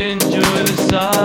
Enjoy the silence.